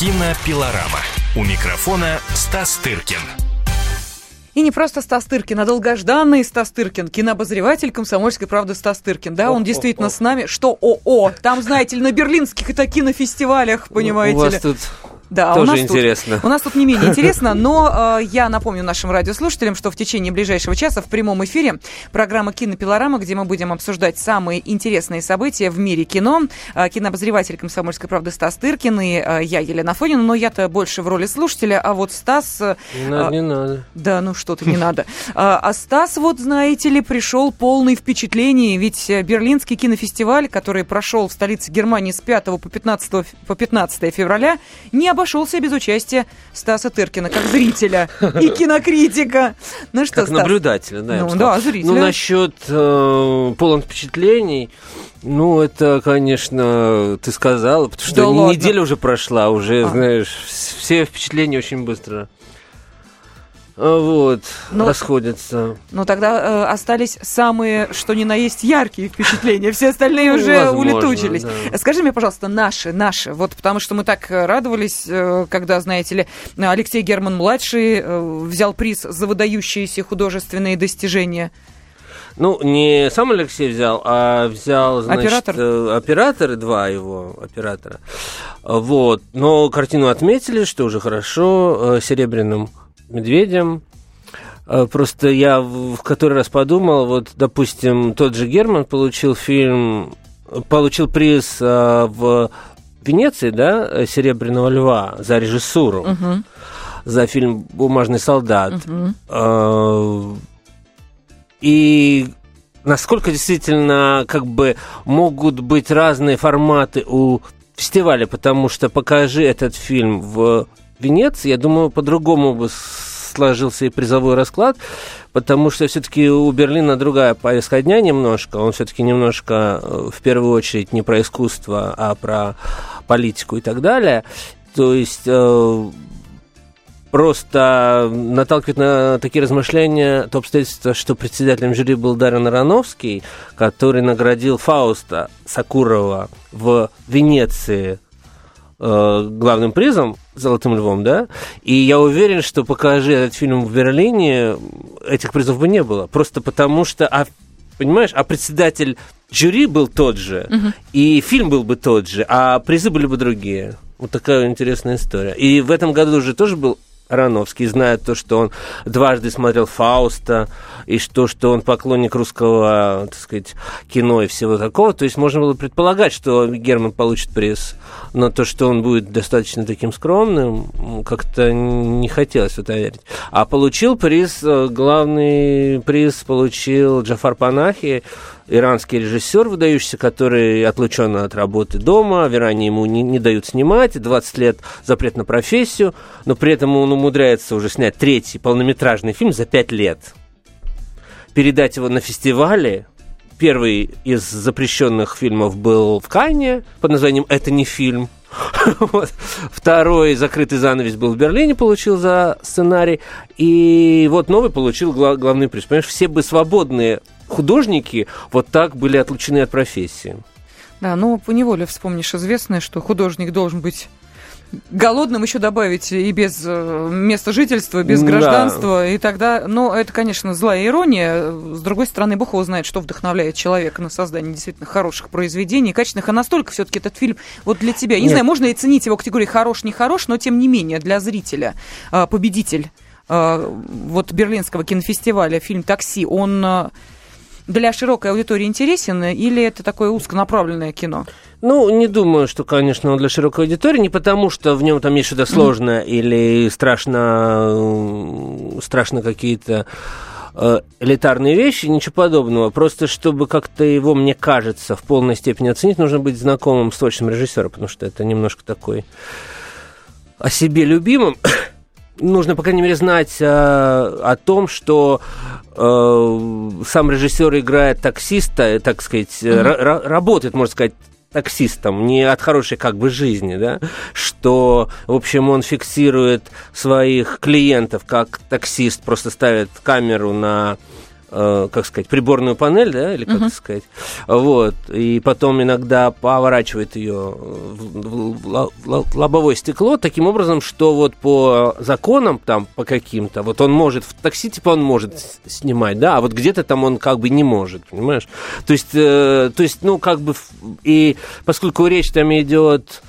Кинопилорама. У микрофона Стас Тыркин. И не просто Стас Тыркин, а долгожданный Стас Тыркин, кинообозреватель «Комсомольской правды» Стас Тыркин. Да, он действительно с нами. Что ОО? Там, знаете ли, на берлинских это кинофестивалях, понимаете У ли. вас тут Да, тоже у нас интересно. Тут, у нас тут не менее интересно, но э, я напомню нашим радиослушателям, что в течение ближайшего часа в прямом эфире программа «Кинопилорама», где мы будем обсуждать самые интересные события в мире кино. Э, кинообозреватель «Комсомольской правды» Стас Тыркин и э, я, Елена Фонина, но я-то больше в роли слушателя, а вот Стас... э, Не надо, не надо. да, ну что-то не надо. А а Стас, вот знаете ли, пришел полный впечатлений, ведь э, Берлинский кинофестиваль, который прошел в столице Германии с 5 по 15, ф- по 15 февраля, не обошелся без участия Стаса Тыркина, как зрителя и кинокритика. Ну что, Как Стас? наблюдателя, да. Ну да, зрителя. Ну, насчет э, полон впечатлений, ну, это, конечно, ты сказала, потому что Да не- ладно. неделя уже прошла, уже, А. знаешь, вс- все впечатления очень быстро. А, Вот, Ну, расходятся. Ну тогда э, остались самые, что ни на есть, яркие впечатления. Все остальные Ну, уже возможно, улетучились. да. Скажи мне, пожалуйста, наши, наши. Вот потому что мы так э, радовались, э, когда, знаете ли, Алексей Герман-младший э, взял приз за выдающиеся художественные достижения. Ну, не сам Алексей взял, а взял, значит, Оператор? э, операторы, два его оператора. Вот. Но картину отметили, что уже хорошо, э, серебряным медведем. Э, Просто я в который раз подумал, вот, допустим, тот же Герман получил фильм, получил приз э, в Венеции, да, Серебряного льва за режиссуру, Мгм, за фильм Бумажный солдат. Э, И насколько действительно как бы могут быть разные форматы у фестиваля, потому что покажи этот фильм в Венеции, я думаю, по-другому бы сложился и призовой расклад, потому что все-таки у Берлина другая повестка дня немножко, он все-таки немножко э, в первую очередь не про искусство, а про политику и так далее. То есть э, просто наталкивает на такие размышления то обстоятельство, что председателем жюри был Дарьян Ароновский, который наградил Фауста Сакурова в Венеции э, главным призом «Золотым львом», да, и я уверен, что покажи этот фильм в Берлине, этих призов бы не было, просто потому что, а, понимаешь, а председатель жюри был тот же, и фильм был бы тот же, а призы были бы другие. Вот такая интересная история. И в этом году же тоже был Ароновский, знает то, что он дважды смотрел Фауста, и что, что он поклонник русского, так сказать, кино и всего такого. То есть можно было предполагать, что Герман получит приз, но то, что он будет достаточно таким скромным, как-то не хотелось в это верить. А получил приз, э, главный приз получил Джафар Панахи, иранский режиссер выдающийся, который отлучен от работы дома, в Иране ему не, не дают снимать, 20 лет запрет на профессию, но при этом он умудряется уже снять третий полнометражный фильм за 5 лет. Передать его на фестивале. Первый из запрещенных фильмов был в Канне под названием «Это не фильм». Вот. Второй закрытый занавес был в Берлине, получил за сценарий. И вот новый получил гла- главный приз. Понимаешь, все бы свободные художники вот так были отлучены от профессии. Да, ну, поневоле вспомнишь известное, что художник должен быть голодным еще добавить и без э, места жительства, без Да. гражданства, и тогда, ну, это, конечно, злая ирония. С другой стороны, Бог его знает, что вдохновляет человека на создание действительно хороших произведений, качественных, а настолько все-таки этот фильм вот для тебя, я не Нет. знаю, можно и ценить его категории хорош, не хорош, но тем не менее для зрителя э, победитель э, вот берлинского кинофестиваля фильм «Такси», он для широкой аудитории интересен или это такое узконаправленное кино? Ну, не думаю, что, конечно, он для широкой аудитории, не потому, что в нем там есть что-то сложное или страшно, э, страшно какие-то э, элитарные вещи, ничего подобного. Просто чтобы как-то его, мне кажется, в полной степени оценить, нужно быть знакомым с творчеством режиссера, потому что это немножко такой о себе любимым. Нужно, по крайней мере, знать э, о том, что э, сам режиссер играет таксиста, э, так сказать, ра- работает, можно сказать, таксистом, не от хорошей как бы жизни, да, что, в общем, он фиксирует своих клиентов как таксист, просто ставит камеру на как сказать, приборную панель, да, или как uh-huh. сказать, вот, и потом иногда поворачивает ее в, в, в лобовое стекло таким образом, что вот по законам там, по каким-то, вот он может, в такси типа он может снимать, да, а вот где-то там он как бы не может, понимаешь? То есть, э, то есть, ну, как бы, и поскольку речь там идет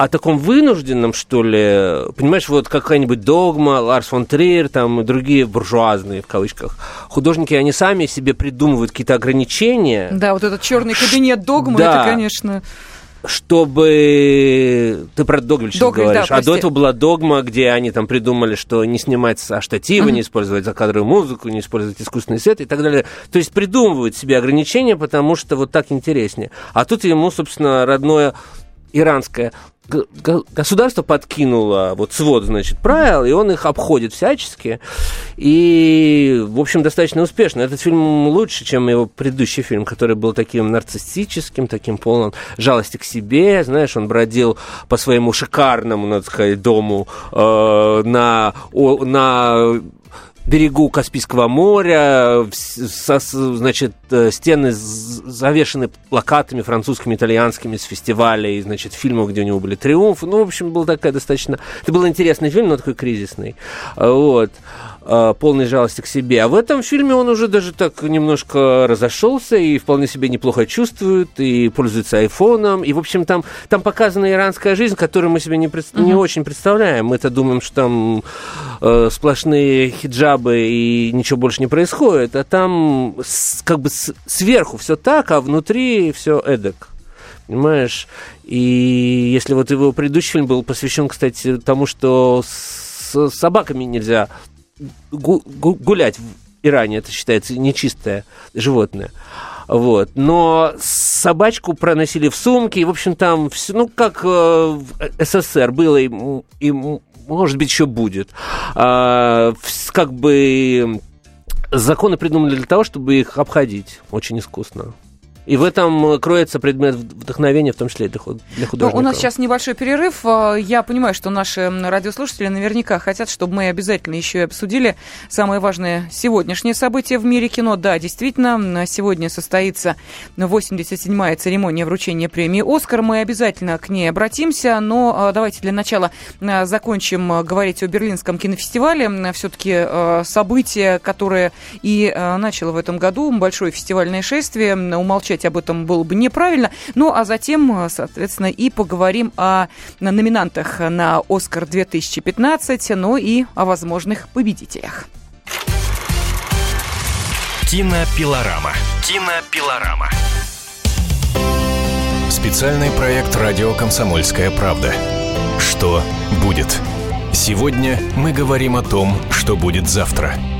о таком вынужденном, что ли, понимаешь, вот какая-нибудь догма, Ларс фон Триер, там и другие буржуазные, в кавычках, художники, они сами себе придумывают какие-то ограничения. Да, вот этот черный кабинет догмы, да. это, конечно чтобы... Ты про Догвиль сейчас Догвиль, говоришь. Да, а до этого была догма, где они там придумали, что не снимать со штатива, uh-huh. не использовать закадровую музыку, не использовать искусственный свет и так далее. То есть придумывают себе ограничения, потому что вот так интереснее. А тут ему, собственно, родное иранское государство подкинуло вот свод, значит, правил, и он их обходит всячески. И, в общем, достаточно успешно. Этот фильм лучше, чем его предыдущий фильм, который был таким нарциссическим, таким полным жалости к себе. Знаешь, он бродил по своему шикарному, надо сказать, дому э, на, о, на берегу Каспийского моря, со, значит, э, стены завешены плакатами французскими, итальянскими с фестивалей, значит, фильмов, где у него были триумфы. Ну, в общем, был такая достаточно... Это был интересный фильм, но такой кризисный. Вот. Э, полной жалости к себе. А в этом фильме он уже даже так немножко разошелся и вполне себе неплохо чувствует, и пользуется айфоном. И, в общем, там, там показана иранская жизнь, которую мы себе не, пред... uh-huh. не очень представляем. Мы-то думаем, что там э, сплошные хиджабы и ничего больше не происходит. А там с, как бы с, сверху все так, а внутри все эдак. Понимаешь? И если вот его предыдущий фильм был посвящен, кстати, тому, что с собаками нельзя гу- гу- гулять в Иране, это считается нечистое животное. Вот. Но собачку проносили в сумке, и, в общем, там все, ну, как э, в СССР было и, и, может быть, еще будет. А, как бы законы придумали для того, чтобы их обходить очень искусно. И в этом кроется предмет вдохновения, в том числе для художников. Ну, у нас сейчас небольшой перерыв. А, я понимаю, что наши радиослушатели наверняка хотят, чтобы мы обязательно еще и обсудили самое важное сегодняшнее событие в мире кино. Да, действительно, сегодня состоится 87-я церемония вручения премии «Оскар». Мы обязательно к ней обратимся, но а, давайте для начала закончим говорить о Берлинском кинофестивале. Все-таки событие, которое и начало в этом году, большое фестивальное шествие, умолчать об этом было бы неправильно. Ну, а затем, соответственно, и поговорим о номинантах на «Оскар 2015», ну и о возможных победителях. Кинопилорама. Кинопилорама. Специальный проект «Радио Комсомольская правда». Что будет? Сегодня мы говорим о том, что будет завтра –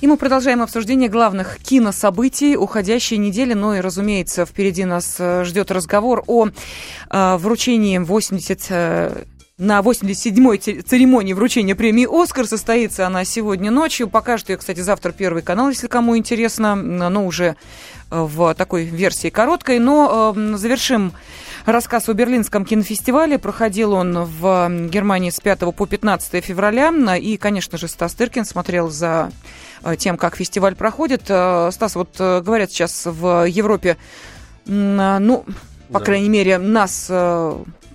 И мы продолжаем обсуждение главных кинособытий уходящей недели. Ну и, разумеется, впереди нас э, ждет разговор о э, вручении 80 э, на 87-й церемонии вручения премии «Оскар». Состоится она сегодня ночью. Покажет ее, кстати, завтра Первый канал, если кому интересно. Но уже в такой версии короткой. Но э, завершим рассказ о Берлинском кинофестивале. Проходил он в Германии с 5 по 15 февраля. И, конечно же, Стас Тыркин смотрел за э, тем, как фестиваль проходит. Э, Стас, вот э, говорят сейчас в Европе, ну, по да. крайней мере, нас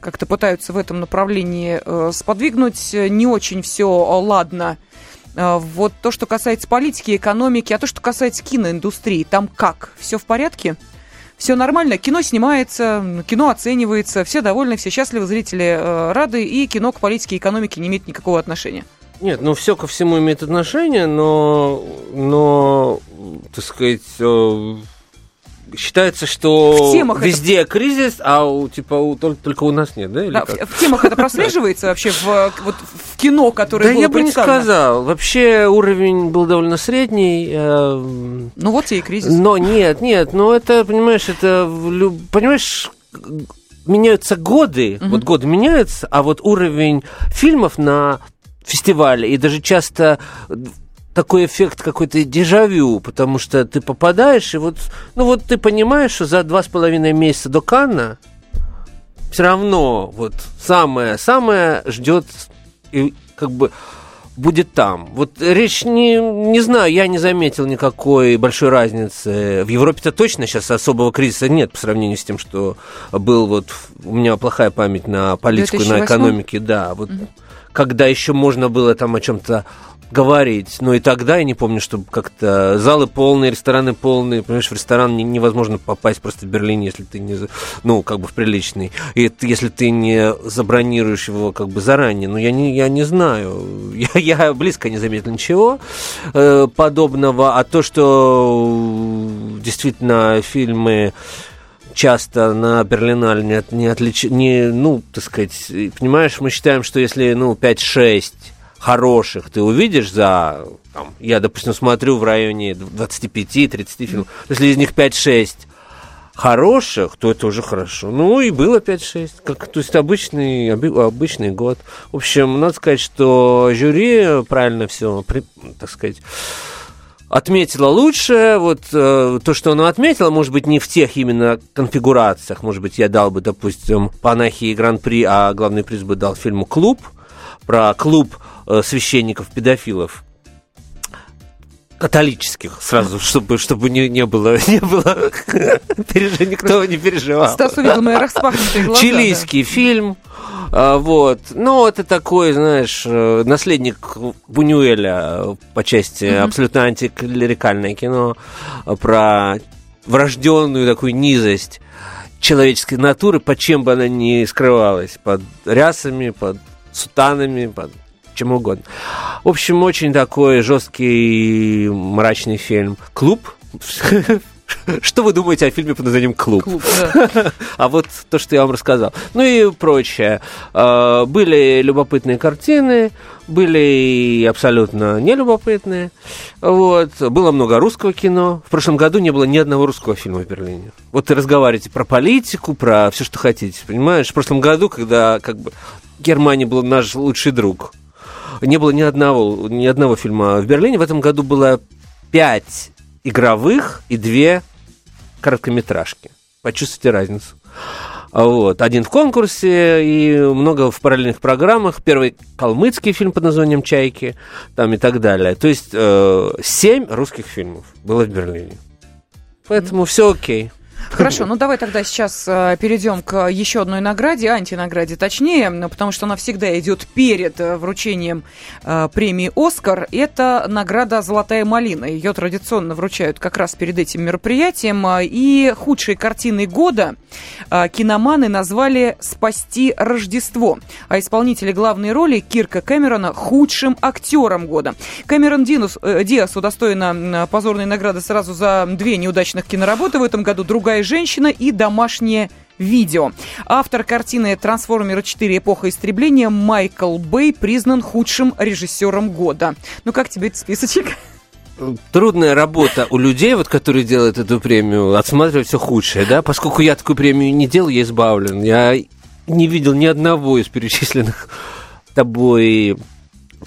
как-то пытаются в этом направлении сподвигнуть. Не очень все ладно. Вот то, что касается политики, экономики, а то, что касается киноиндустрии, там как? Все в порядке? все нормально, кино снимается, кино оценивается, все довольны, все счастливы, зрители э, рады, и кино к политике и экономике не имеет никакого отношения. Нет, ну все ко всему имеет отношение, но, но так сказать, э, считается, что везде это... кризис, а у, типа у, только, только у нас нет, да? Или да как? В, в темах это прослеживается вообще в, вот, в кино, которое да было я бы не сказал. Вообще уровень был довольно средний. э, Ну вот и кризис. Но нет, нет, но это, понимаешь, это, понимаешь, меняются годы, вот годы меняются, а вот уровень фильмов на фестивале и даже часто такой эффект какой-то дежавю, потому что ты попадаешь, и вот, ну вот ты понимаешь, что за два с половиной месяца до Канна все равно вот самое, самое ждет и как бы будет там. Вот речь не, не знаю, я не заметил никакой большой разницы. В Европе-то точно сейчас особого кризиса нет по сравнению с тем, что был вот у меня плохая память на политику, на 2008? экономике, да. Вот когда еще можно было там о чем-то говорить. Но и тогда я не помню, чтобы как-то залы полные, рестораны полные. Понимаешь, в ресторан не- невозможно попасть просто в Берлине, если ты не, ну, как бы в приличный. И если ты не забронируешь его как бы заранее. Но я не, я не знаю. Я, я близко не заметил ничего э, подобного. А то, что э, действительно фильмы часто на Берлинале не, от- не отлич... не, ну, так сказать, понимаешь, мы считаем, что если, ну, 5-6 хороших ты увидишь за, там, я, допустим, смотрю в районе 25-30 фильмов, если из них 5-6 хороших, то это уже хорошо. Ну, и было 5-6, как, то есть обычный, обычный год. В общем, надо сказать, что жюри правильно все, так сказать, отметила лучше. Вот э, то, что она отметила, может быть, не в тех именно конфигурациях. Может быть, я дал бы, допустим, Панахи и Гран-при, а главный приз бы дал фильму «Клуб», про клуб священников-педофилов католических сразу, чтобы, чтобы не, не было, не было переж- никто не переживал. Стас увидел мои распахнутые глаза. Чилийский фильм. а, Вот. Ну, это такой, знаешь, э, наследник Бунюэля э, по части абсолютно антиклерикальное кино э, про врожденную такую низость человеческой натуры, под чем бы она ни скрывалась. Под рясами, под сутанами, под чем угодно. В общем, очень такой жесткий, мрачный фильм. Клуб. Что вы думаете о фильме под названием «Клуб»? Клуб, да. А вот то, что я вам рассказал. Ну и прочее. Э, Были любопытные картины, были и абсолютно нелюбопытные. Вот. Было много русского кино. В прошлом году не было ни одного русского фильма в Берлине. Вот ты разговариваете про политику, про все, что хотите, понимаешь? В прошлом году, когда как бы Германия был наш лучший друг, не было ни одного, ни одного фильма в Берлине. В этом году было пять игровых и две короткометражки. Почувствуйте разницу. Вот. Один в конкурсе и много в параллельных программах. Первый калмыцкий фильм под названием «Чайки» там и так далее. То есть э, семь русских фильмов было в Берлине. Поэтому все окей. Хорошо, ну давай тогда сейчас э, перейдем к еще одной награде, антинаграде точнее, ну, потому что она всегда идет перед э, вручением э, премии «Оскар». Это награда «Золотая малина». Ее традиционно вручают как раз перед этим мероприятием. Э, И худшей картиной года э, киноманы назвали «Спасти Рождество», а исполнители главной роли Кирка Кэмерона худшим актером года. Кэмерон Динус, э, Диас удостоена позорной награды сразу за две неудачных киноработы в этом году «Другая женщина» и «Домашнее видео». Автор картины «Трансформеры 4. Эпоха истребления» Майкл Бэй признан худшим режиссером года. Ну как тебе этот списочек? Трудная работа у людей, вот, которые делают эту премию, отсматривать все худшее, да? Поскольку я такую премию не делал, я избавлен. Я не видел ни одного из перечисленных тобой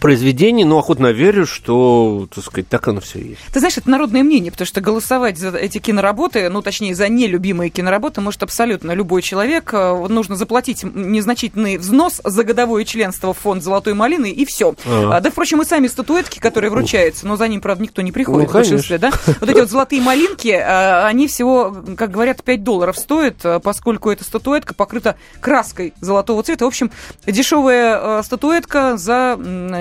произведений, но охотно верю, что, так сказать, так оно все есть. Ты знаешь, это народное мнение, потому что голосовать за эти киноработы, ну, точнее, за нелюбимые киноработы может абсолютно любой человек. Э, Нужно заплатить незначительный взнос за годовое членство в фонд «Золотой малины» и все. Ага. да, впрочем, и сами статуэтки, которые вручаются, но за ним, правда, никто не приходит Ну, в большинстве, да? Вот эти вот золотые малинки, э, они всего, как говорят, 5 долларов стоят, э, поскольку эта статуэтка покрыта краской золотого цвета. В общем, дешевая статуэтка за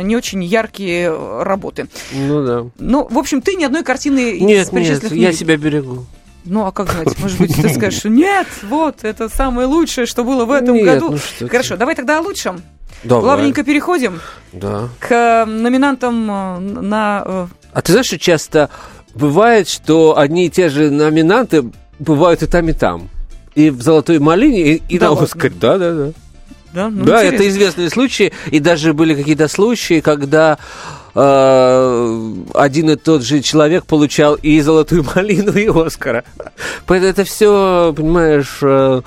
не очень яркие э, работы. Ну да. Ну, в общем, ты ни одной картины из Нет, нет, перечисленных не я видел. себя берегу. Ну, а как знать? Может быть, ты скажешь, что нет, вот, это самое лучшее, что было в этом Нет, году. ну что ты. Хорошо, давай тогда о лучшем. Давай. Плавненько переходим Да. к э, номинантам э, на... А ты знаешь, что часто бывает, что одни и те же номинанты бывают и там, и там. И в «Золотой малине», и, и Да на ладно? «Оскаре». Да, да, ну, да интересно. это известные случаи, и даже были какие-то случаи, когда э, один и тот же человек получал и золотую малину, и Оскара. Поэтому это все, понимаешь, э,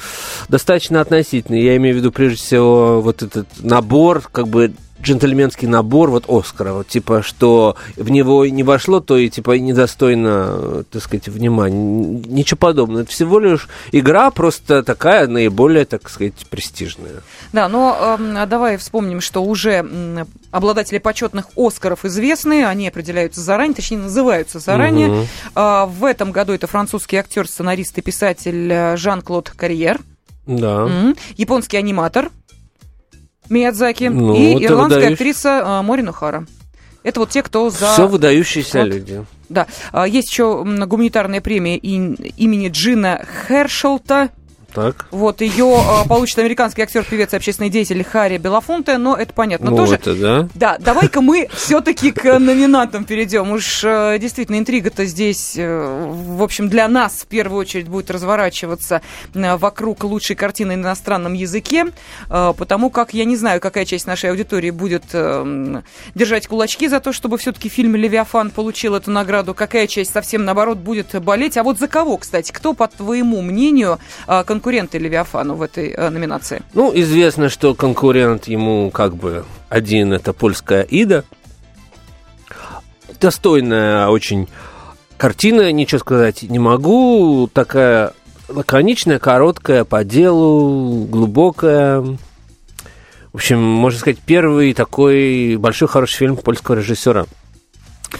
достаточно относительно. Я имею в виду, прежде всего, вот этот набор, как бы джентльменский набор вот Оскара, вот типа, что в него не вошло, то и типа недостойно, так сказать, внимания. Ничего подобного. Это всего лишь игра просто такая наиболее, так сказать, престижная. Да, но э, давай вспомним, что уже обладатели почетных Оскаров известны, они определяются заранее, точнее называются заранее. Мгм. А, в этом году это французский актер, сценарист и писатель э, Жан-Клод Карьер, Да. М, японский аниматор Миядзаки Ну, и ирландская выдающий- актриса э, Морин Ухара. Это вот те, кто за... Все выдающиеся Вот. люди. Да. А, Есть еще гуманитарная премия имени Джина Хершелта. Так. Вот ее а, получит американский актер, певец и общественный деятель Харри Белофонте, но это понятно ну, тоже. это да. Да, давай-ка мы все-таки к номинантам перейдем. Уж э, действительно интрига-то здесь, э, в общем, для нас в первую очередь будет разворачиваться э, вокруг лучшей картины на иностранном языке, потому как я не знаю, какая часть нашей аудитории будет держать кулачки за то, чтобы все-таки фильм «Левиафан» получил эту награду, какая часть совсем наоборот будет болеть. А вот за кого, кстати, кто, по твоему мнению, конкуренты «Левиафану» в этой э, номинации? Ну, известно, что конкурент ему как бы один это польская Ида. Достойная очень картина, ничего сказать не могу. Такая лаконичная, короткая, по делу, глубокая. В общем, можно сказать, первый такой большой хороший фильм польского режиссера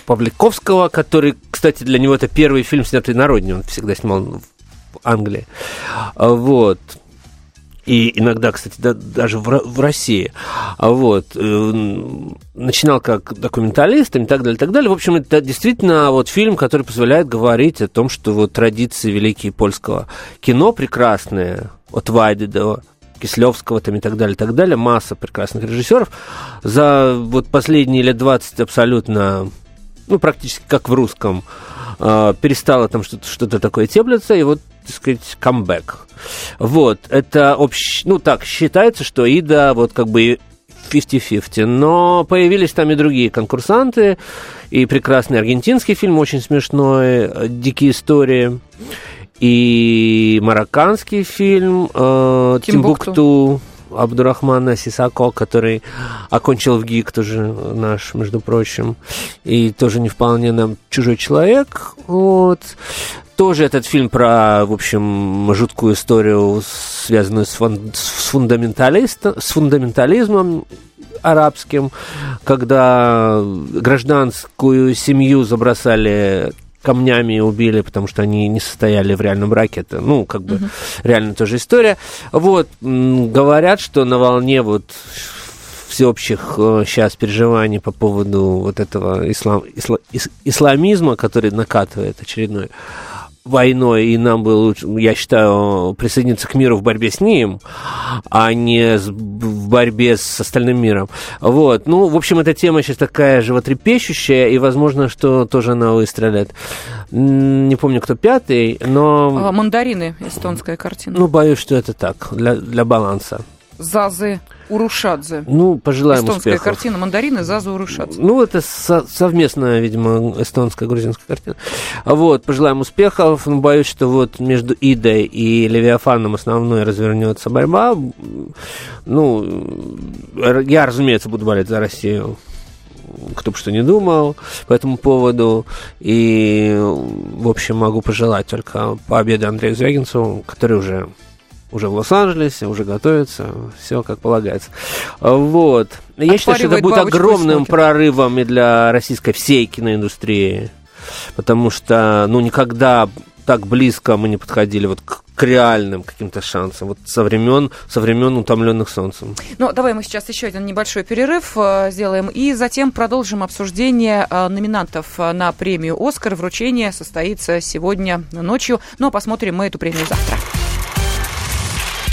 Павликовского, который, кстати, для него это первый фильм, снятый на родине. Он всегда снимал Англии. А, Вот. И иногда, кстати, да- даже в, в России. А Вот. э, Начинал как документалист и так далее, и так далее. В общем, это действительно вот фильм, который позволяет говорить о том, что вот традиции великие польского кино прекрасные, от Вайды до Кислевского там и так далее, и так далее. Масса прекрасных режиссеров. За вот последние лет 20 абсолютно, ну, практически как в русском, э, перестало там что-то, что-то такое теплиться, и вот, так сказать, камбэк. Вот, это общ... ну, так, считается, что Ида вот как бы 50-50, но появились там и другие конкурсанты, и прекрасный аргентинский фильм, очень смешной, «Дикие истории», и марокканский фильм э, «Тимбукту». «Тимбукту», Абдурахмана Сисако, который окончил в ГИК, тоже наш, между прочим, и тоже не вполне нам чужой человек. Вот. Тоже этот фильм про, в общем, жуткую историю, связанную с, фун- с, фундаменталист- с фундаментализмом арабским, когда гражданскую семью забросали камнями и убили, потому что они не состояли в реальном браке. Это, ну, как бы, реально тоже история. Вот, говорят, что на волне вот всеобщих сейчас переживаний по поводу вот этого ислам, исла- ис- исламизма, который накатывает очередной войной, и нам бы лучше, я считаю, присоединиться к миру в борьбе с ним, а не с- в борьбе с остальным миром. Вот. Ну, в общем, эта тема сейчас такая животрепещущая, и, возможно, что тоже она выстрелит. Не помню, кто пятый, но... А, «Мандарины» эстонская картина. Ну, боюсь, что это так, для, для баланса. Зазы Урушадзе. Ну, пожелаем Эстонская успехов. картина «Мандарины» Зазы Урушадзе. Ну, это со- совместная, видимо, эстонская грузинская картина. А Вот, пожелаем успехов. Но боюсь, что вот между Идой и Левиафаном основной развернется борьба. Ну, я, разумеется, буду болеть за Россию кто бы что ни думал по этому поводу. И, в общем, могу пожелать только победы Андрею Звягинцеву, который уже уже в Лос-Анджелесе, уже готовится, все как полагается. Вот. Я считаю, что это будет огромным прорывом и для российской всей киноиндустрии, потому что, ну, никогда так близко мы не подходили вот к, к реальным каким-то шансам, вот со времен, со времен утомленных солнцем. Ну, давай мы сейчас еще один небольшой перерыв э, сделаем, и затем продолжим обсуждение э, номинантов э, на премию «Оскар». Вручение состоится сегодня ночью, но посмотрим мы эту премию завтра.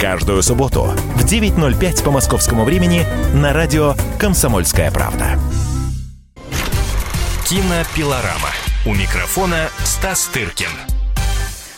Каждую субботу в 9.05 по московскому времени на радио «Комсомольская правда». Кинопилорама. У микрофона Стас Тыркин.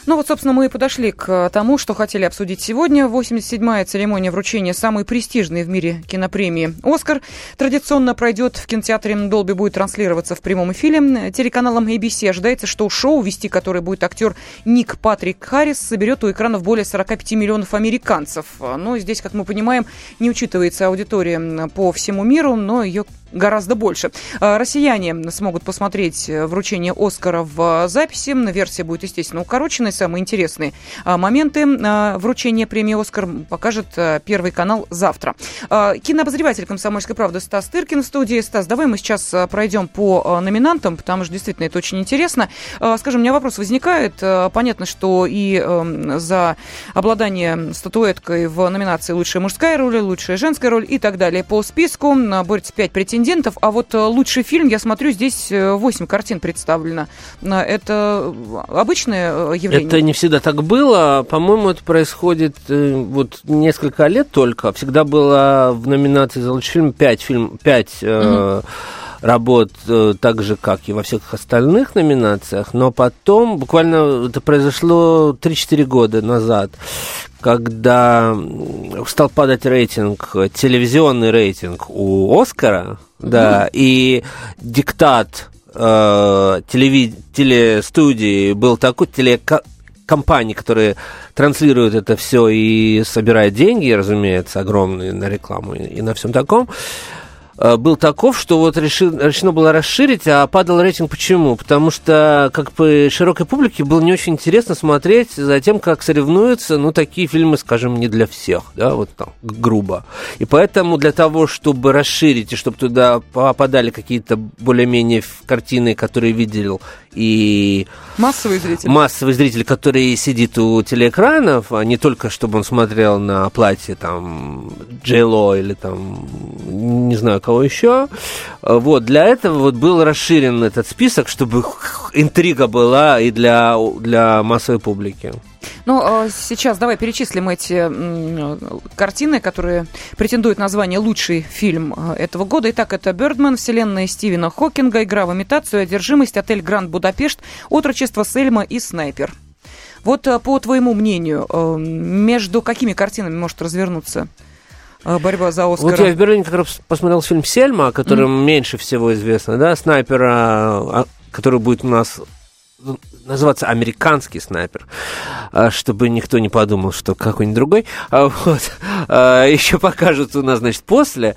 Ну вот, собственно, мы и подошли к тому, что хотели обсудить сегодня. 87-я церемония вручения самой престижной в мире кинопремии «Оскар» традиционно пройдет в кинотеатре «Долби», будет транслироваться в прямом эфире. Телеканалом ABC ожидается, что шоу, вести который будет актер Ник Патрик Харрис, соберет у экранов более 45 миллионов американцев. Но здесь, как мы понимаем, не учитывается аудитория по всему миру, но ее гораздо больше. А, россияне смогут посмотреть э, вручение Оскара в записи. Версия будет, естественно, укороченной. Самые интересные а, моменты а, вручения премии Оскар покажет Первый канал завтра. Кинообозреватель «Комсомольской правды» Стас Тыркин в студии. Стас, давай мы сейчас пройдем по номинантам, потому что действительно это очень интересно. Скажем, у меня вопрос возникает. Понятно, что и эм, за обладание статуэткой в номинации «Лучшая мужская роль», «Лучшая женская роль» и так далее по списку борется 5 претендентов претендентов, а вот э, лучший фильм, я смотрю, здесь 8 э, картин представлено. Это обычное э, явление? Это не всегда так было. По-моему, это происходит вот несколько лет только. Всегда было в номинации за лучший фильм 5 фильм, 5 mm-hmm работ так же, как и во всех остальных номинациях, но потом, буквально это произошло 3-4 года назад, когда стал падать рейтинг, телевизионный рейтинг у Оскара, да, и диктат э, телеви- телестудии был такой, телекомпании, которые транслируют это все и собирают деньги, разумеется, огромные на рекламу и на всем таком, Э, был таков, что вот реши, решено было расширить, а падал рейтинг почему? Потому что как бы широкой публике было не очень интересно смотреть за тем, как соревнуются, ну, такие фильмы, скажем, не для всех, да, вот там, грубо. И поэтому для того, чтобы расширить и чтобы туда попадали какие-то более-менее картины, которые видел и... Массовый зритель. Массовый зритель, который сидит у телеэкранов, а не только, чтобы он смотрел на платье, там, Джейло или там, не знаю, кого еще. Вот, для этого вот был расширен этот список, чтобы интрига была и для, для массовой публики. Ну, а сейчас давай перечислим эти картины, которые претендуют на звание «Лучший фильм э, этого года». Итак, это «Бёрдман», «Вселенная Стивена Хокинга», «Игра в имитацию», «Одержимость», «Отель Гранд Будапешт», «Отрочество Сельма» и «Снайпер». Вот э, по твоему мнению, э, между какими картинами может развернуться борьба за Оскар. Вот я в Берлине как раз посмотрел фильм «Сельма», о котором mm-hmm. меньше всего известно, да, снайпера, а, который будет у нас называться американский снайпер, а, чтобы никто не подумал, что какой-нибудь другой. А, вот. Еще покажут у нас, значит, после.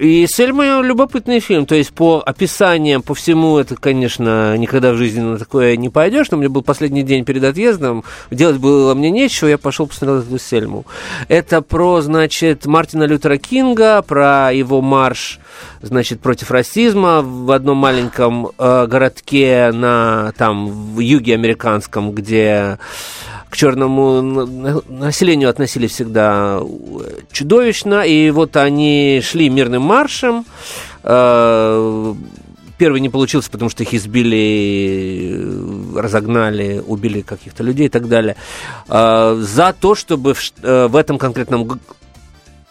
И Сельма любопытный фильм. То есть по описаниям, по всему, это, конечно, никогда в жизни на такое не пойдешь. Но меня был последний день перед отъездом. Делать было мне нечего, я пошел посмотрел эту Сельму. Это про, значит, Мартина Лютера Кинга, про его марш, значит, против расизма в одном маленьком э, городке на, там, в юге американском, где к черному населению относились всегда чудовищно, и вот они шли мирным маршем. Э, первый не получился, потому что их избили, разогнали, убили каких-то людей и так далее. Э, за то, чтобы в, э, в этом конкретном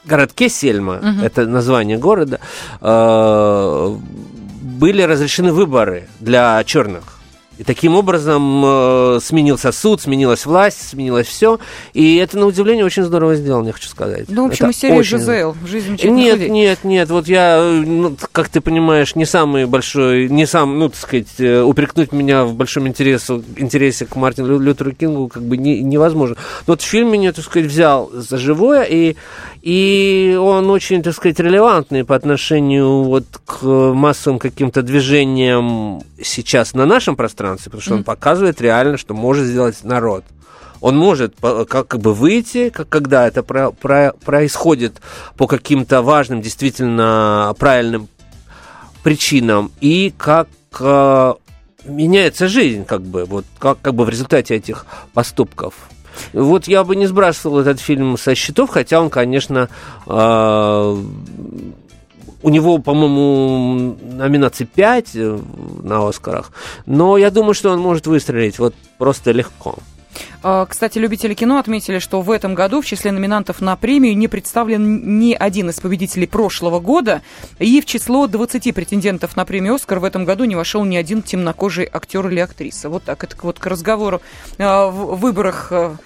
городке Сельма, угу. это название города, были разрешены выборы для черных. И таким образом э, сменился суд, сменилась власть, сменилось все. И это, на удивление, очень здорово сделано, я хочу сказать. Ну, в общем, это из серии очень... Жизель, жизнь Нет, людей. нет, нет. Вот я, ну, как ты понимаешь, не самый большой, не сам, ну, так сказать, э, упрекнуть меня в большом интересе, интересе к Мартину Лютеру Кингу как бы не, невозможно. Но вот фильм меня, так сказать, взял за живое, и, и он очень, так сказать, релевантный по отношению вот к массовым каким-то движениям сейчас на нашем пространстве, потому что он показывает реально, что может сделать народ. Он может как бы выйти, как, когда это про, про, происходит по каким-то важным, действительно правильным причинам, и как э, меняется жизнь, как бы, вот как, как бы в результате этих поступков. Вот я бы не сбрасывал этот фильм со счетов, хотя он, конечно, э, у него, по-моему, номинаций 5 э, на Оскарах, но я думаю, что он может выстрелить вот просто легко. А, кстати, любители кино отметили, что в этом году в числе номинантов на премию не представлен ни один из победителей прошлого года, и в число 20 претендентов на премию «Оскар» в этом году не вошел ни один темнокожий актер или актриса. Вот так, это вот к разговору а, в выборах а,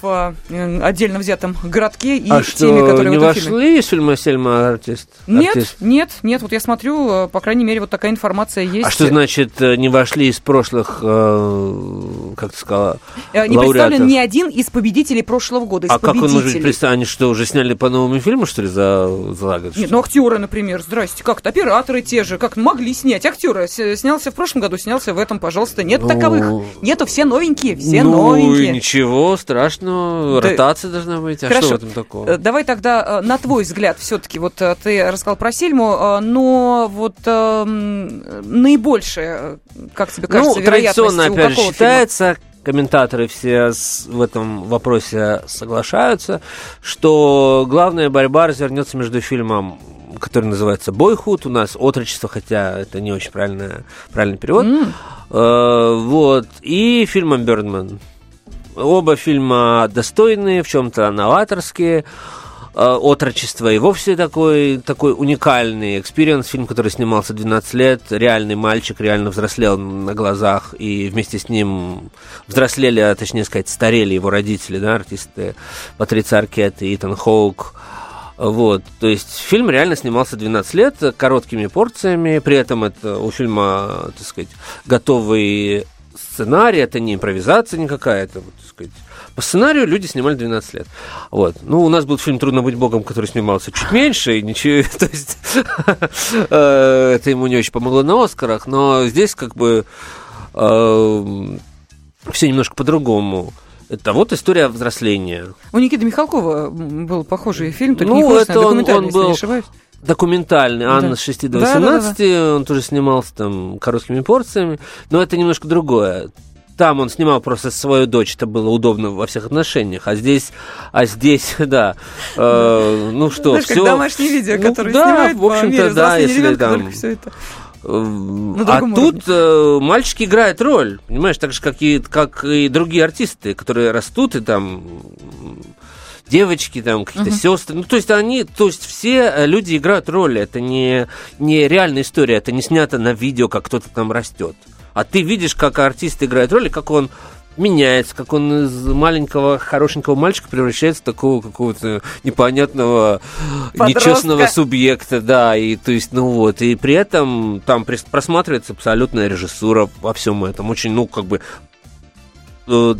в э, отдельно взятом городке и а теме, которые не в этом вошли фильме. из фильма «Сельма артист»? Нет, артист? нет, нет. Вот я смотрю, э, по крайней мере, вот такая информация есть. А что значит э, не вошли из прошлых, как ты сказала, Не лауреатов? представлен ни один из победителей прошлого года, А как он может быть представлен? Они что, уже сняли по новому фильму, что ли, за, за год? Нет, ну актеры, например, здрасте, как-то операторы те же, как могли снять. Актеры снялся в прошлом году, снялся в этом, пожалуйста. Нет Ну, таковых. Нету, все новенькие, все ну, новенькие. ничего страшного, Да. ротация должна быть. А Хорошо. что в этом такого? Э, Давай тогда, э, на твой взгляд, все-таки, вот э, ты рассказал про Сельму, но вот э, наибольшее, как тебе кажется, ну, традиционно, опять же, какого фильма? считается, комментаторы все в этом вопросе соглашаются, что главная борьба развернется между фильмом который называется «Boyhood», у нас «Отрочество», хотя это не очень правильный, правильный перевод, М. Э, вот, и фильмом «Бёрдман». Оба фильма достойные, в чем-то новаторские. Э, Отрочество и вовсе такой, такой уникальный experience, фильм, который снимался 12 лет, реальный мальчик реально взрослел на глазах, и вместе с ним взрослели, а точнее сказать, старели его родители, да, артисты Патриция Аркет и Итан Хоук. Вот, то есть фильм реально снимался 12 лет короткими порциями, при этом это у фильма, так сказать, готовый сценарий, это не импровизация никакая, это, вот, сказать, по сценарию люди снимали 12 лет. Вот. Ну, у нас был фильм «Трудно быть богом», который снимался чуть меньше, и ничего, то есть э, это ему не очень помогло на «Оскарах», но здесь как бы все немножко по-другому. Это вот история взросления. У Никиты Михалкова был похожий фильм, только Ну, не художественный, это а он- документальный, он если не был- ошибаюсь. Документальный, Анна с 6 до Да, да, да, 18, он тоже снимался там короткими порциями, но это немножко другое. Там он снимал просто свою дочь, это было удобно во всех отношениях, а здесь, а здесь, да, э, ну что, Знаешь, все... домашние видео, ну которые да, снимают в общем-то, да, если ребенка, там- все это. А другом тут э, мальчики играют роль, понимаешь, так же, как и, как и другие артисты, которые растут и там девочки, там какие-то сестры. Ну, то есть они, то есть все э, люди играют роли. Это не, не реальная история, это не снято на видео, как кто-то там растет. А ты видишь, как артист играет роль, и как он меняется, как он из маленького хорошенького мальчика превращается в такого какого-то непонятного, Подростка. нечестного субъекта, да, и то есть, ну вот, и при этом там просматривается абсолютная режиссура во всем этом, очень, ну, как бы э,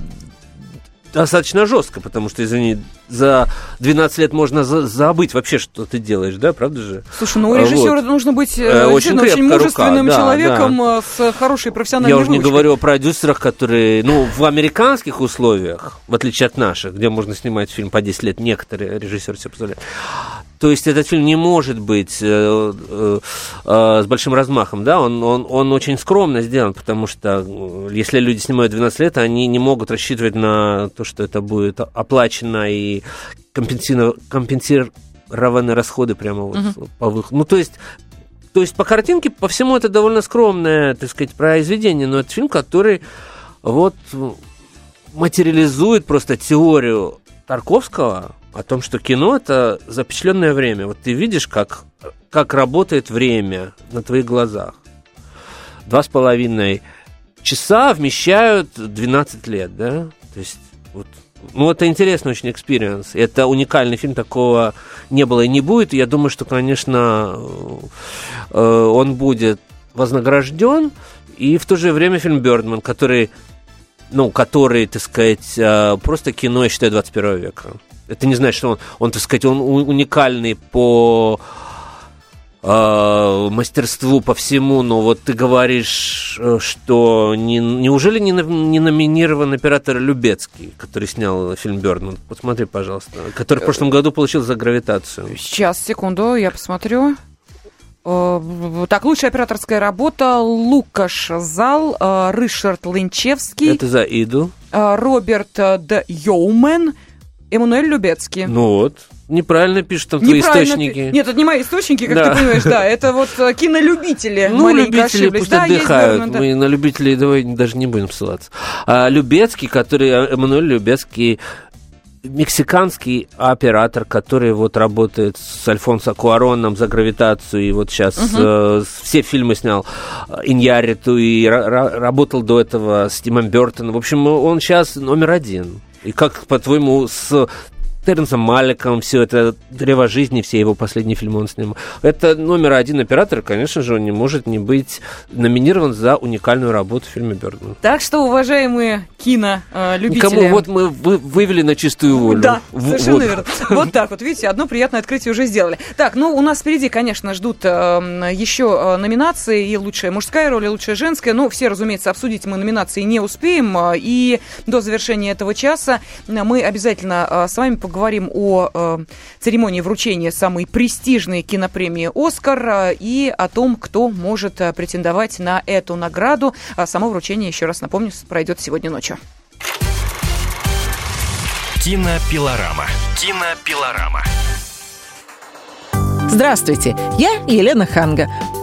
достаточно жестко, потому что, извини, за 12 лет можно за- забыть вообще, что ты делаешь, да, правда же? Слушай, ну у режиссера вот. нужно быть э, Э, очень очень мужественным рука, да, человеком э, с хорошей профессиональной Я уже не говорю о продюсерах, которые, ну, в американских условиях, в отличие от наших, где можно снимать фильм по 10 лет, некоторые режиссеры себе позволяют. То есть этот фильм не может быть э, э, э, с большим размахом, да, он, он, он очень скромно сделан, потому что э, если люди снимают 12 лет, они не могут рассчитывать на то, что это будет оплачено и компенсированы расходы прямо вот по выходу. Ну, то есть то есть по картинке, по всему это довольно скромное, так сказать, произведение, но это фильм, который вот материализует просто теорию Тарковского о том, что кино это запечатленное время. Вот ты видишь, как, как работает время на твоих глазах. Два с половиной часа вмещают 12 лет, да? То есть вот ну, это интересный очень experience. Это уникальный фильм, такого не было и не будет. Я думаю, что, конечно, э, он будет вознагражден. И в то же время фильм Бёрдман, который, ну, который, так сказать, э, просто кино, я считаю, 21 века. Это не значит, что он, он так сказать, он уникальный по э, мастерству по всему, но вот ты говоришь, э, что не, неужели не, не номинирован оператор Любецкий, который снял фильм Бёрдман? Посмотри, пожалуйста. Который в прошлом году получил за гравитацию. Сейчас, секунду, я посмотрю. Э, Так, лучшая операторская работа Лукаш Зал, э, Ришард Линчевский, Это за Иду. э, Роберт э, Д. Йоумен, Эммануэль Любецкий. Ну вот. Неправильно пишут там твои Неправильно источники. пи- Нет, это не мои источники, как Да. ты понимаешь, да. Это вот э, кинолюбители Ну, любители ошиблись. пусть Да, есть отдыхают. Да. Мы на любителей давай даже не будем ссылаться. А Любецкий, который, э, Эммануэль Любецкий, мексиканский оператор, который вот работает с Альфонсо Куароном за гравитацию, и вот сейчас э, с- все фильмы снял э, Иньяриту, и ра- ра- работал до этого с Тимом Бертоном. В общем, он сейчас номер один. И как, по-твоему, с Терренсом Маликом, все это древо жизни, все его последние фильмы он снимал. Это номер один оператор, конечно же, он не может не быть номинирован за уникальную работу в фильме Бёрдман. Так что, уважаемые кинолюбители... Никому вот мы вы- вывели на чистую волю. Да, В- совершенно вот. верно. Вот так вот, видите, одно приятное открытие уже сделали. Так, ну, у нас впереди, конечно, ждут э, еще номинации, и лучшая мужская роль, и лучшая женская. Ну, все, разумеется, обсудить мы номинации не успеем, э, и до завершения этого часа мы обязательно э, с вами поговорим о э, церемонии вручения самой престижной кинопремии «Оскар» э, и о том, кто может э, претендовать на эту награду. А само вручение, еще раз напомню, пройдет сегодня ночью. Кинопилорама. Кинопилорама. Здравствуйте, я Елена Ханга.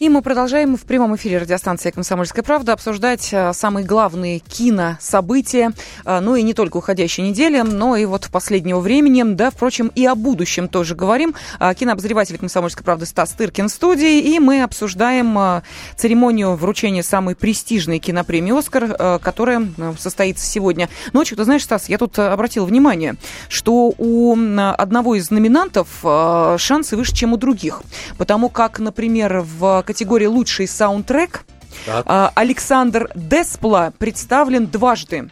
И мы продолжаем в прямом эфире радиостанции «Комсомольская правда» обсуждать а, самые главные кинособытия, а, ну и не только уходящей недели, но и вот последнего времени, да, впрочем, и о будущем тоже говорим. А, Кинообозреватель «Комсомольской правды» Стас Тыркин в студии, и мы обсуждаем а, церемонию вручения самой престижной кинопремии «Оскар», а, которая а, состоится сегодня ночью. Ты знаешь, Стас, я тут а, обратил внимание, что у одного из номинантов а, шансы выше, чем у других, потому как, например, в категории «Лучший саундтрек» Так. а, Александр Деспла представлен дважды.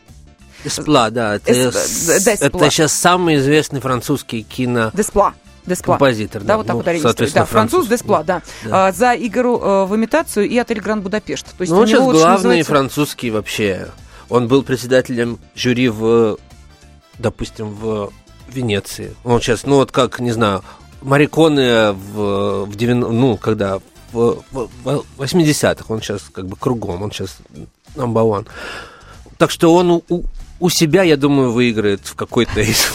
Деспла, да. Это, Эс- Деспла. это сейчас самый известный французский кинокомпозитор. Деспла. Деспла. да. Да, вот так Ну, оригинально. соответственно, Да, француз французский. Деспла, да. Да. А, за игру э, в имитацию и отель Гранд Будапешт. То есть Ну, он сейчас главный называется, французский вообще. Он был председателем жюри в, допустим, в Венеции. Он сейчас, ну вот как, не знаю, Мариконы в, в 90, ну, когда в, в- в 80-х, он сейчас как бы кругом, он сейчас number one. Так что он у, у- себя, я думаю, выиграет в какой-то из...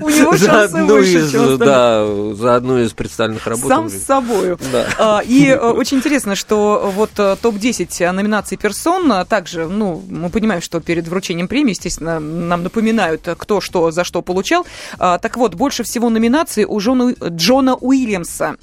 У него шансы выше, чем. Да, за одну из представленных работ. Сам с. Да. А, И э, очень интересно, что вот э, топ-10 номинаций персон, а также, ну, мы понимаем, что перед вручением премии, естественно, нам напоминают, э, кто что за что получал. А, Так вот, больше всего номинаций у Джона, Уильямса.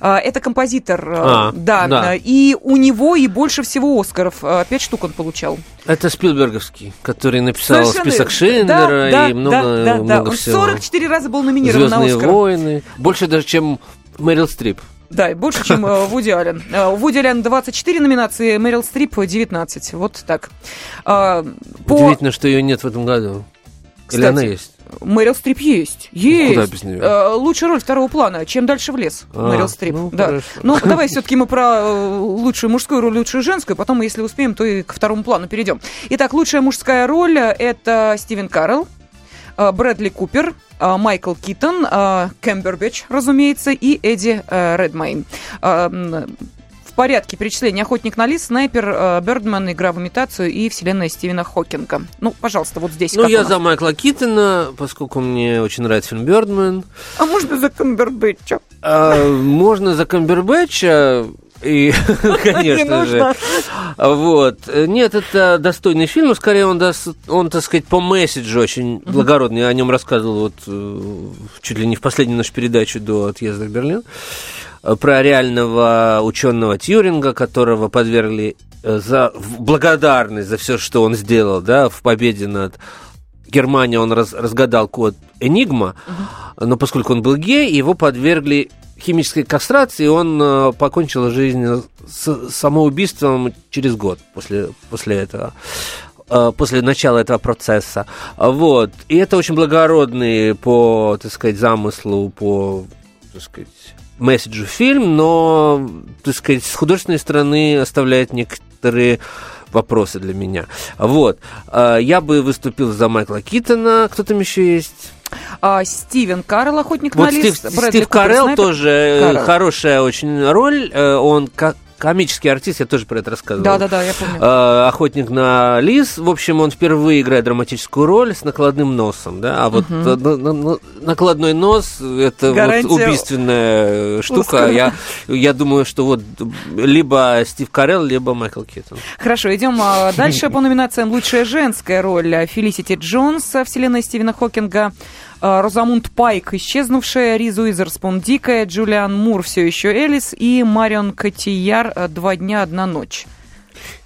Это композитор, э, А, да, да. э, и у него и больше всего Оскаров. Э, Пять штук он получал. Это Спилберговский, который написал Совершенно список верно. Шиндлера Да, да, и много, да, да, да. много Он всего. 44 раза был номинирован на Звездные Оскар. войны. Больше даже, чем Мэрил Стрип. Да, и больше, чем э, Вуди Аллен. Э, Вуди Аллен 24 номинации, Мэрил Стрип 19. Вот так. А, По... Удивительно, что ее нет в этом году. Или Кстати, она есть? Мэрил Стрип есть. Есть. куда без неё? Э, Лучшая роль второго плана. Чем дальше в лес. А, Мэрил Стрип. ну, да. хорошо. Ну, давай все-таки мы про э, лучшую мужскую роль, лучшую женскую. Потом, если успеем, то и к второму плану перейдем. Итак, лучшая мужская роль это Стивен Карл. э, Брэдли Купер, э, Майкл Китон, Кэмбербэтч, разумеется, и Эдди Редмейн. М, В порядке перечисления «Охотник на лис», «Снайпер», э, «Бёрдман», «Игра в имитацию» и «Вселенная Стивена Хокинга». Ну, пожалуйста, вот здесь Ну, я за Майкла Китона, поскольку мне очень нравится фильм «Бёрдман». А можно за Кэмбербэтча? А, можно за Камбербэтча, и, Не конечно же. Вот. Нет, это достойный фильм, но скорее он, даст, он так сказать, по месседжу очень благородный. Я о нем рассказывал вот э, чуть ли не в последнюю нашу передачу до отъезда в Берлин. Про реального ученого Тьюринга, которого подвергли э, за благодарность за все, что он сделал, да, в победе над Германией он раз- разгадал код Энигма, но поскольку он был гей, его подвергли химической кастрации, и он э, покончил жизнь с самоубийством через год после, после этого. э, после начала этого процесса. Вот. И это очень благородный по, так сказать, замыслу, по, так сказать, месседжу фильм, но, так сказать, с художественной стороны оставляет некоторые вопросы для меня. Вот. Э, я бы выступил за Майкла Китона. Кто там еще есть? А, Стивен Карл, охотник вот на лис. Стив, Стив Карелл снайпер. тоже э, Карел. хорошая очень роль. Э, он как комический артист, я тоже про это рассказывал. Да-да-да, я помню. Э, охотник на лис. В общем, он впервые играет драматическую роль с накладным носом, да. А вот угу. на, на, на, накладной нос это вот убийственная штука. Я, я думаю, что вот либо Стив Карелл, либо Майкл Киттон. Хорошо, идем а, дальше по номинациям. Лучшая женская роль Фелисити Джонс, вселенная Стивена Хокинга. А, Розамунд Пайк, исчезнувшая, Ризу Уизерспун, Дикая, Джулиан Мур, все еще Элис и Марион Котияр, э, Два дня, одна ночь.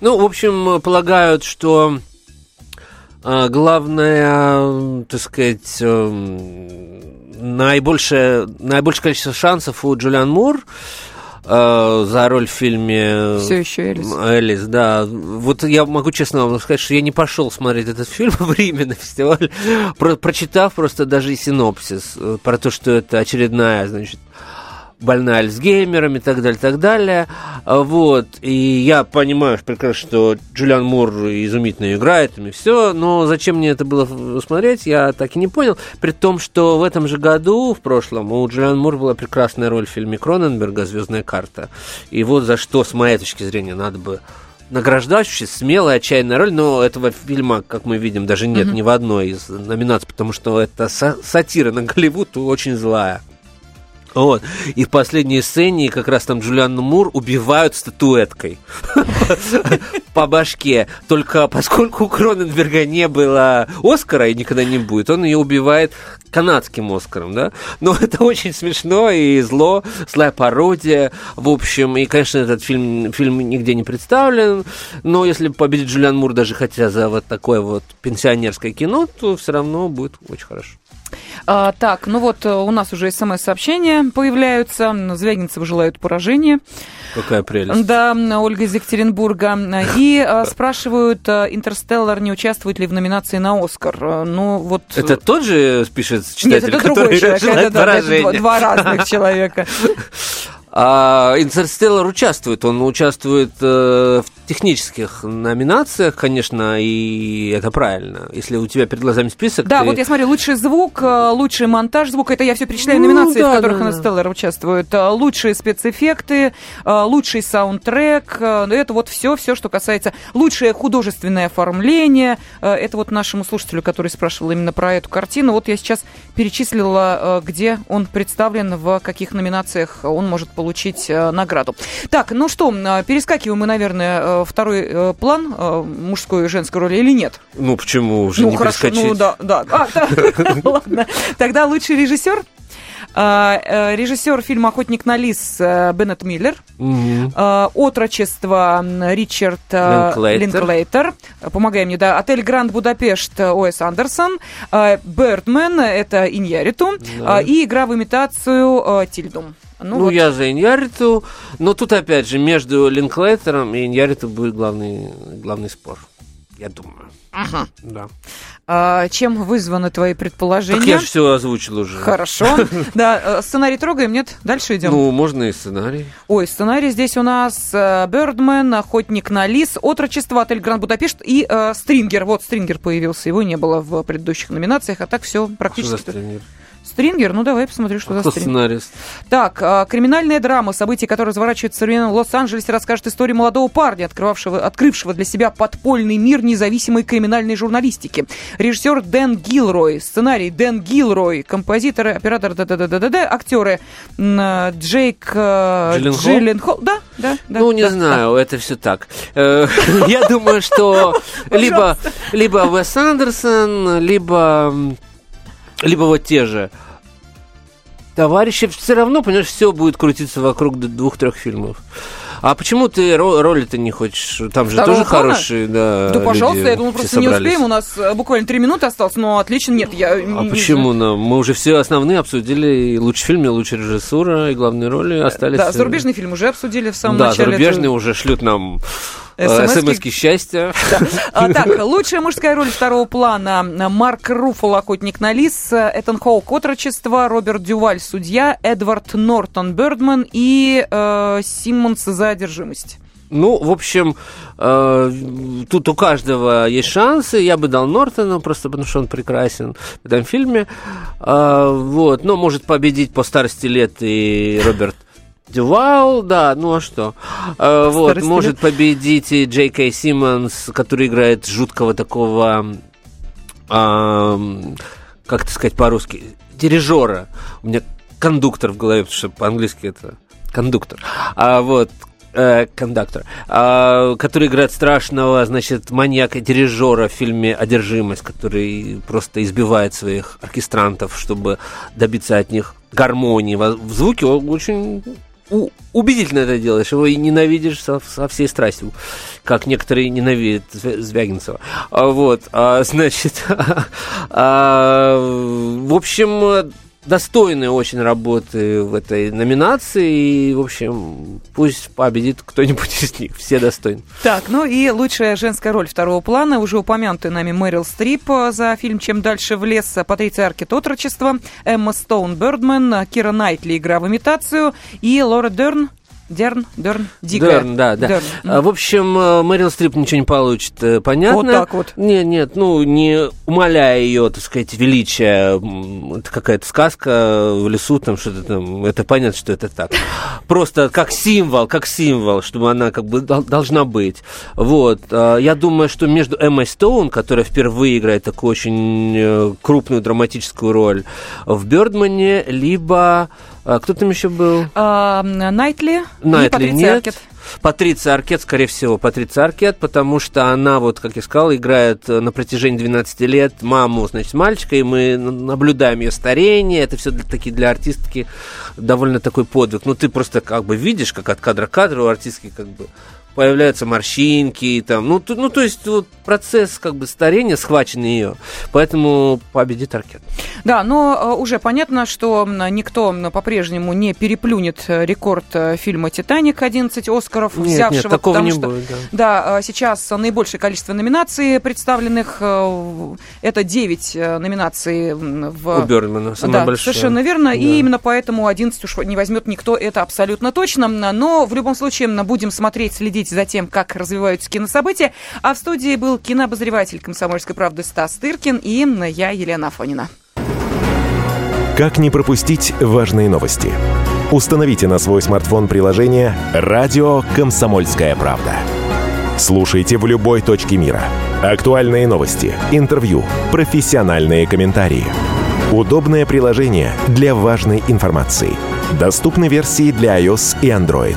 Ну, в общем, полагают, что э, главное, так сказать, э, наибольшее, наибольшее количество шансов у Джулиан Мур – э, за роль в фильме Все еще Элис. Элис, да. Вот я могу честно вам сказать, что я не пошел смотреть этот фильм в Риме на фестиваль, про прочитав просто даже и синопсис э, про то, что это очередная, значит, больна Альцгеймером и так далее, так далее. А, вот. И я понимаю прекрасно, что Джулиан Мур изумительно играет, и все, но зачем мне это было смотреть, я так и не понял. При том, что в этом же году, в прошлом, у Джулиан Мур была прекрасная роль в фильме Кроненберга «Звездная карта». И вот за что, с моей точки зрения, надо бы награждать, вообще смелая, отчаянная роль, но этого фильма, как мы видим, даже нет mm-hmm. ни в одной из номинаций, потому что это сатира на Голливуд очень злая. Вот. И в последней сцене как раз там Джулианну Мур убивают статуэткой по башке. Только поскольку у Кроненберга не было Оскара и никогда не будет, он ее убивает канадским Оскаром, да? Но это очень смешно и зло, злая пародия, в общем. И, конечно, этот фильм, фильм нигде не представлен, но если победит Джулиан Мур даже хотя за вот такое вот пенсионерское кино, то все равно будет очень хорошо. А, так, ну вот э, у нас уже смс-сообщения появляются. Звягинцеву желают поражения. Какая прелесть. Да, Ольга из Екатеринбурга. И а, спрашивают, э, Интерстеллар не участвует ли в номинации на Оскар. Ну, вот... Это тот же пишет читатель, Нет, это который другой человек. Это, да, это два, два разных человека. А Интерстеллар участвует, он участвует э, в технических номинациях, конечно, и это правильно. Если у тебя перед глазами список. Да, ты... вот я смотрю, лучший звук, э, лучший монтаж звука, это я все перечисляю ну, номинации, да, в которых да, Интерстеллар участвует. Э, лучшие спецэффекты, э, лучший саундтрек, это вот все, все, что касается лучшее художественное оформление. Это вот нашему слушателю, который спрашивал именно про эту картину. Вот я сейчас перечислила, где он представлен, в каких номинациях он может получить награду. Так, ну что, перескакиваем мы, наверное, второй план мужской и женской роли или нет? Ну, почему уже ну, не хорошо, перескочить? Ну, да, да. А, ладно. Тогда лучший режиссер? Режиссер фильма «Охотник на лис» Беннет Миллер. Отрочество Ричард Линклейтер. Помогай мне, да. Отель Гранд Будапешт О.С. Андерсон. Бердмен это Иньяриту. И игра в имитацию Тильдум. Ну, ну вот. я за Иньяриту, но тут опять же между Линклейтером и Иньяриту будет главный, главный спор, я думаю. Ага. Да. А, чем вызваны твои предположения? Так я же все озвучил уже. Хорошо. Да, э, сценарий трогаем, нет? Дальше идем. Ну, можно и сценарий. Ой, сценарий здесь у нас Бёрдмен, Охотник на лис, Отрочество, Отель Гранд Будапешт и э, Стрингер. Вот Стрингер появился, его не было в предыдущих номинациях, а так все практически. А что за Стрингер? Стрингер? Ну, давай посмотрю, что а за стрингер. сценарист? Так, а, криминальная драма, события, которые разворачиваются в современном Лос-Анджелесе, расскажет историю молодого парня, открывавшего, открывшего для себя подпольный мир независимой криминальной журналистики. Режиссер Дэн Гилрой, сценарий Дэн Гилрой, композиторы, оператор ДДДДД, актеры Джейк э, Джилленхол. Да, да, да. Ну, не да, знаю, да. это все так. Э, я думаю, что либо либо Вес Андерсон, либо либо вот те же товарищи, все равно, понимаешь, все будет крутиться вокруг двух-трех фильмов. А почему ты роли-то не хочешь? Там же Второго тоже плана? хорошие, да. Да, пожалуйста, я думаю, просто собрались. не успеем. У нас э, буквально три минуты осталось, но отлично. Нет, я. А не, почему? Ну, мы уже все основные обсудили. И лучший фильм, и лучшая режиссура, и главные роли остались. Да, зарубежный фильм уже обсудили в самом да, начале. Да, зарубежные это... уже шлют нам СМСки счастья. А, так, лучшая мужская роль второго плана. Марк Руффало, охотник на лис, Этан Хоук, отрочество, Роберт Дюваль, судья, Эдвард Нортон, Бёрдман и э, Симмонс за одержимость. Ну, в общем, э, тут у каждого есть шансы. Я бы дал Нортону, просто потому что он прекрасен в этом фильме. Э, вот, но может победить по старости лет и Роберт Дювал, да, ну а что? Э, вот, может победить и Джей Кей Симмонс, который играет жуткого такого, э, как это сказать по-русски, дирижера. У меня кондуктор в голове, потому что по-английски это кондуктор. А вот Э, кондуктор, э, который играет страшного, значит, маньяка-дирижера в фильме «Одержимость», который просто избивает своих оркестрантов, чтобы добиться от них гармонии. В звуке он очень убедительно это делаешь, его и ненавидишь со, со всей страстью, как некоторые ненавидят Звягинцева. А, вот, а, значит, а, в общем, достойные очень работы в этой номинации. И, в общем, пусть победит кто-нибудь из них. Все достойны. Так, ну и лучшая женская роль второго плана. Уже упомянутая нами Мэрил Стрип за фильм «Чем дальше в лес», Патриция Аркет «Отрочество», Эмма Стоун «Бёрдмен», Кира Найтли «Игра в имитацию» и Лора Дерн Дерн, Дерн, Дикая. Дерн, да, да. Дерн. А, в общем, э, Мэрил Стрип ничего не получит, э, понятно. Вот так вот. Нет, нет, ну, не умаляя ее, так сказать, величия, это какая-то сказка в лесу, там что-то там, это понятно, что это так. Просто как символ, как символ, чтобы она как бы должна быть. Вот. А, я думаю, что между Эммой Стоун, которая впервые играет такую очень э, крупную драматическую роль в Бёрдмане, либо а, кто там еще был? А, Найтли. Найтли нет. Аркет. Патриция Аркет, скорее всего, Патриция Аркет, потому что она, вот, как я сказал, играет на протяжении 12 лет маму, значит, мальчика, и мы наблюдаем ее старение, это все для, такие для артистки довольно такой подвиг. Ну, ты просто как бы видишь, как от кадра к кадру у артистки как бы появляются морщинки, там, ну, то, ну, то есть вот процесс как бы старения схвачен ее, поэтому победит Аркет. Да, но э, уже понятно, что никто по-прежнему не переплюнет э, рекорд э, фильма «Титаник» 11 Оскаров, нет, взявшего, нет, такого потому не что, будет, да. да, сейчас наибольшее количество номинаций представленных, это 9 номинаций в... У Бёрдмана, самое да, большое. совершенно верно, да. и именно поэтому 11 уж не возьмет никто, это абсолютно точно, но в любом случае будем смотреть, следить следить за тем, как развиваются кинособытия. А в студии был кинообозреватель «Комсомольской правды» Стас Тыркин и я, Елена Афонина. Как не пропустить важные новости? Установите на свой смартфон приложение «Радио Комсомольская правда». Слушайте в любой точке мира. Актуальные новости, интервью, профессиональные комментарии. Удобное приложение для важной информации. Доступны версии для iOS и Android.